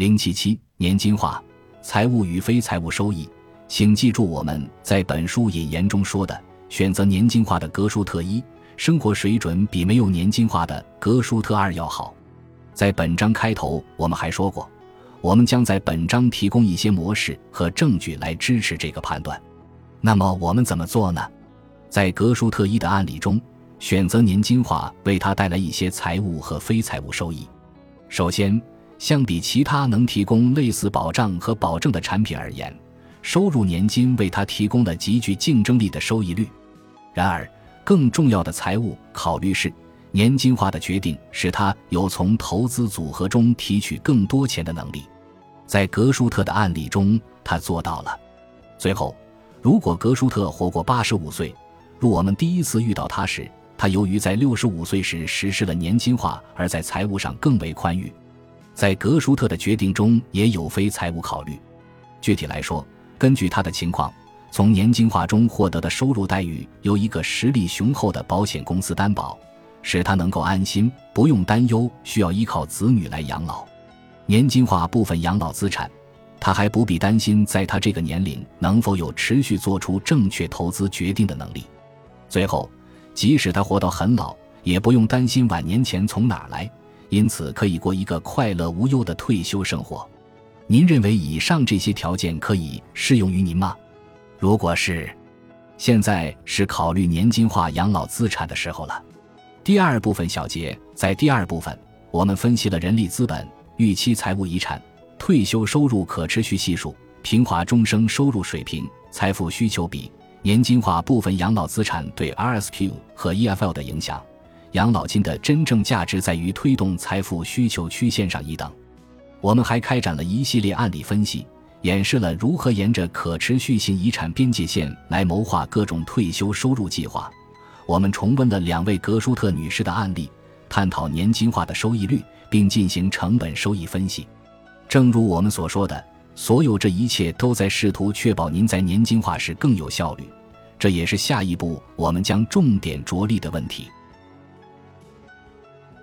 零七七年金化，财务与非财务收益，请记住我们在本书引言中说的：选择年金化的格舒特一，生活水准比没有年金化的格舒特二要好。在本章开头，我们还说过，我们将在本章提供一些模式和证据来支持这个判断。那么我们怎么做呢？在格舒特一的案例中，选择年金化为他带来一些财务和非财务收益。首先。相比其他能提供类似保障和保证的产品而言，收入年金为他提供了极具竞争力的收益率。然而，更重要的财务考虑是，年金化的决定使他有从投资组合中提取更多钱的能力。在格舒特的案例中，他做到了。最后，如果格舒特活过八十五岁，如我们第一次遇到他时，他由于在六十五岁时实施了年金化，而在财务上更为宽裕。在格舒特的决定中也有非财务考虑。具体来说，根据他的情况，从年金化中获得的收入待遇由一个实力雄厚的保险公司担保，使他能够安心，不用担忧需要依靠子女来养老。年金化部分养老资产，他还不必担心在他这个年龄能否有持续做出正确投资决定的能力。最后，即使他活到很老，也不用担心晚年钱从哪儿来。因此，可以过一个快乐无忧的退休生活。您认为以上这些条件可以适用于您吗？如果是，现在是考虑年金化养老资产的时候了。第二部分小节，在第二部分，我们分析了人力资本、预期财务遗产、退休收入可持续系数、平滑终生收入水平、财富需求比、年金化部分养老资产对 RSQ 和 EFL 的影响。养老金的真正价值在于推动财富需求曲线上一等。我们还开展了一系列案例分析，演示了如何沿着可持续性遗产边界线来谋划各种退休收入计划。我们重温了两位格舒特女士的案例，探讨年金化的收益率，并进行成本收益分析。正如我们所说的，所有这一切都在试图确保您在年金化时更有效率。这也是下一步我们将重点着力的问题。